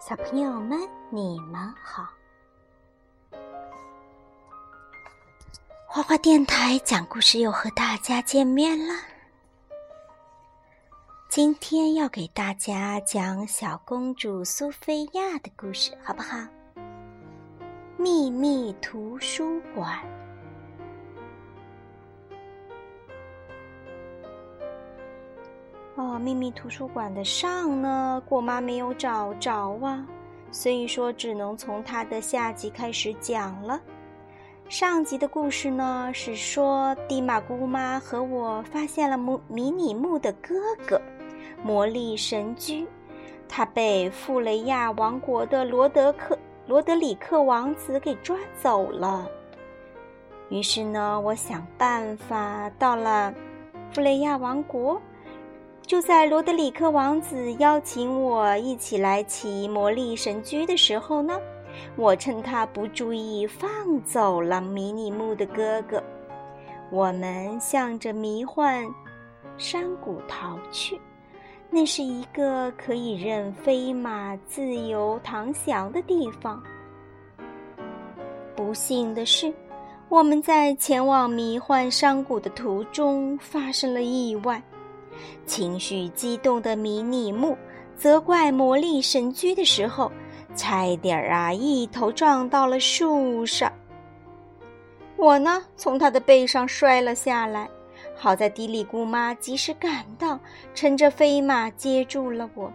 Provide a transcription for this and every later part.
小朋友们，你们好！花花电台讲故事又和大家见面了。今天要给大家讲小公主苏菲亚的故事，好不好？秘密图书馆。哦，秘密图书馆的上呢，果妈没有找着啊，所以说只能从它的下集开始讲了。上集的故事呢，是说蒂玛姑妈和我发现了木迷你木的哥哥魔力神驹，他被富雷亚王国的罗德克罗德里克王子给抓走了。于是呢，我想办法到了富雷亚王国。就在罗德里克王子邀请我一起来骑魔力神驹的时候呢，我趁他不注意放走了迷你木的哥哥。我们向着迷幻山谷逃去，那是一个可以任飞马自由翱翔的地方。不幸的是，我们在前往迷幻山谷的途中发生了意外。情绪激动的迷你木责怪魔力神驹的时候，差一点儿啊，一头撞到了树上。我呢，从他的背上摔了下来，好在迪里姑妈及时赶到，乘着飞马接住了我。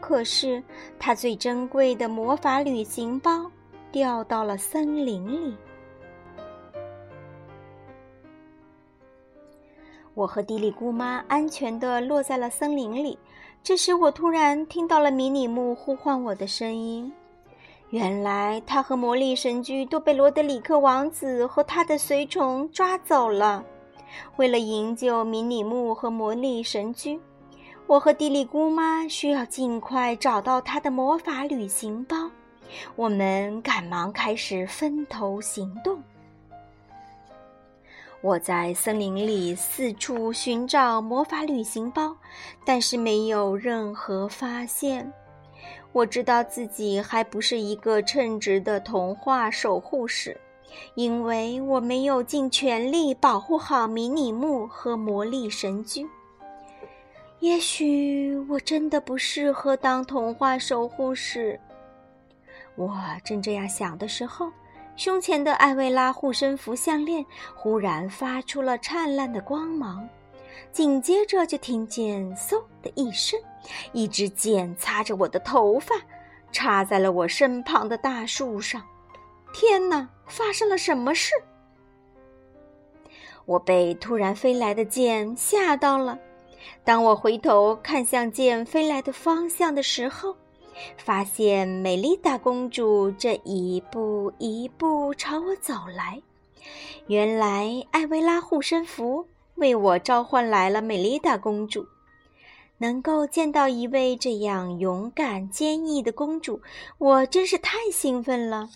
可是，他最珍贵的魔法旅行包掉到了森林里。我和迪里姑妈安全地落在了森林里。这时，我突然听到了迷你木呼唤我的声音。原来，他和魔力神驹都被罗德里克王子和他的随从抓走了。为了营救迷你木和魔力神驹，我和迪里姑妈需要尽快找到他的魔法旅行包。我们赶忙开始分头行动。我在森林里四处寻找魔法旅行包，但是没有任何发现。我知道自己还不是一个称职的童话守护士，因为我没有尽全力保护好迷你木和魔力神驹。也许我真的不适合当童话守护士。我正这样想的时候。胸前的艾薇拉护身符项链忽然发出了灿烂的光芒，紧接着就听见“嗖”的一声，一支箭擦着我的头发，插在了我身旁的大树上。天哪，发生了什么事？我被突然飞来的箭吓到了。当我回头看向剑飞来的方向的时候，发现美丽达公主正一步一步朝我走来。原来艾薇拉护身符为我召唤来了美丽达公主。能够见到一位这样勇敢坚毅的公主，我真是太兴奋了。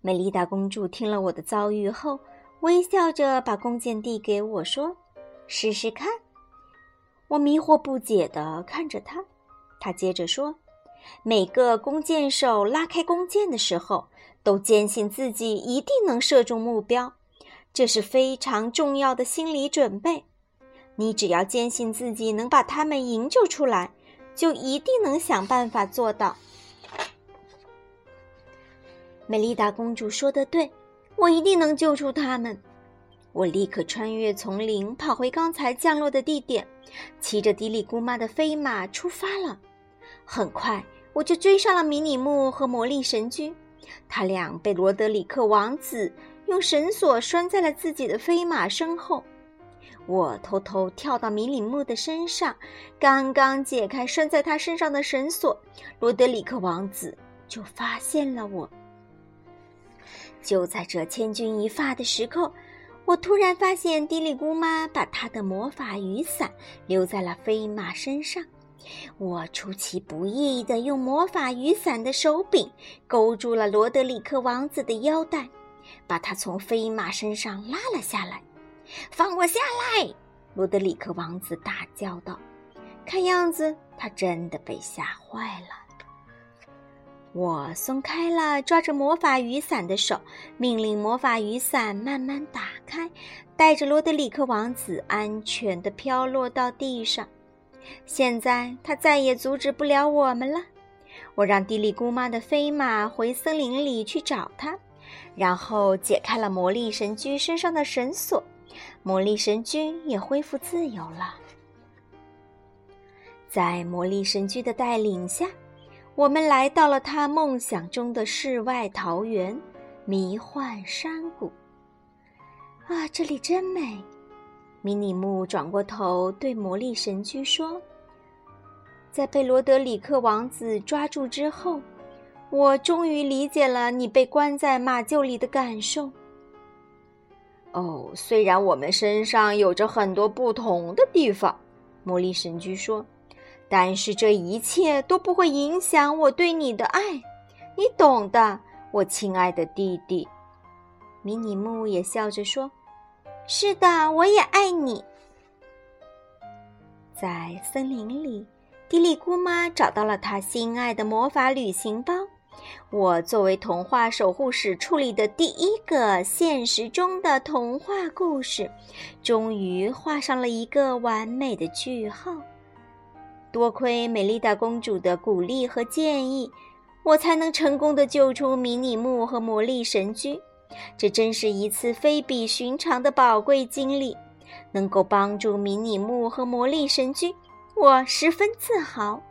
美丽达公主听了我的遭遇后，微笑着把弓箭递给我说：“试试看。”我迷惑不解地看着她。他接着说：“每个弓箭手拉开弓箭的时候，都坚信自己一定能射中目标，这是非常重要的心理准备。你只要坚信自己能把他们营救出来，就一定能想办法做到。”美丽达公主说的对，我一定能救出他们。我立刻穿越丛林，跑回刚才降落的地点，骑着迪里姑妈的飞马出发了。很快，我就追上了迷你木和魔力神驹，他俩被罗德里克王子用绳索拴在了自己的飞马身后。我偷偷跳到迷你木的身上，刚刚解开拴在他身上的绳索，罗德里克王子就发现了我。就在这千钧一发的时刻。我突然发现，迪丽姑妈把她的魔法雨伞留在了飞马身上。我出其不意地用魔法雨伞的手柄勾住了罗德里克王子的腰带，把他从飞马身上拉了下来。“放我下来！”罗德里克王子大叫道。看样子他真的被吓坏了。我松开了抓着魔法雨伞的手，命令魔法雨伞慢慢打开，带着罗德里克王子安全地飘落到地上。现在他再也阻止不了我们了。我让蒂莉姑妈的飞马回森林里去找他，然后解开了魔力神驹身上的绳索，魔力神驹也恢复自由了。在魔力神驹的带领下。我们来到了他梦想中的世外桃源——迷幻山谷。啊，这里真美！迷你木转过头对魔力神驹说：“在被罗德里克王子抓住之后，我终于理解了你被关在马厩里的感受。”哦，虽然我们身上有着很多不同的地方，魔力神驹说。但是这一切都不会影响我对你的爱，你懂的，我亲爱的弟弟。迷你木也笑着说：“是的，我也爱你。”在森林里，迪丽姑妈找到了她心爱的魔法旅行包。我作为童话守护使处理的第一个现实中的童话故事，终于画上了一个完美的句号。多亏美丽达公主的鼓励和建议，我才能成功的救出迷你木和魔力神驹。这真是一次非比寻常的宝贵经历，能够帮助迷你木和魔力神驹，我十分自豪。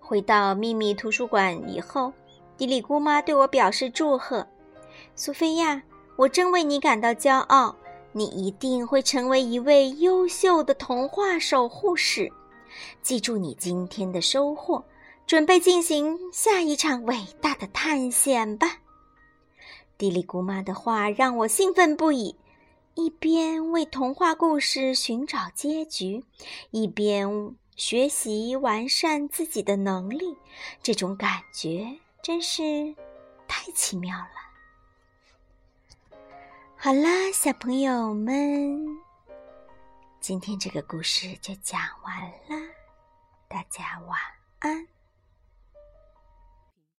回到秘密图书馆以后，迪里姑妈对我表示祝贺：“苏菲亚，我真为你感到骄傲。”你一定会成为一位优秀的童话守护使。记住你今天的收获，准备进行下一场伟大的探险吧。迪丽姑妈的话让我兴奋不已，一边为童话故事寻找结局，一边学习完善自己的能力，这种感觉真是太奇妙了。好啦，小朋友们，今天这个故事就讲完了，大家晚安。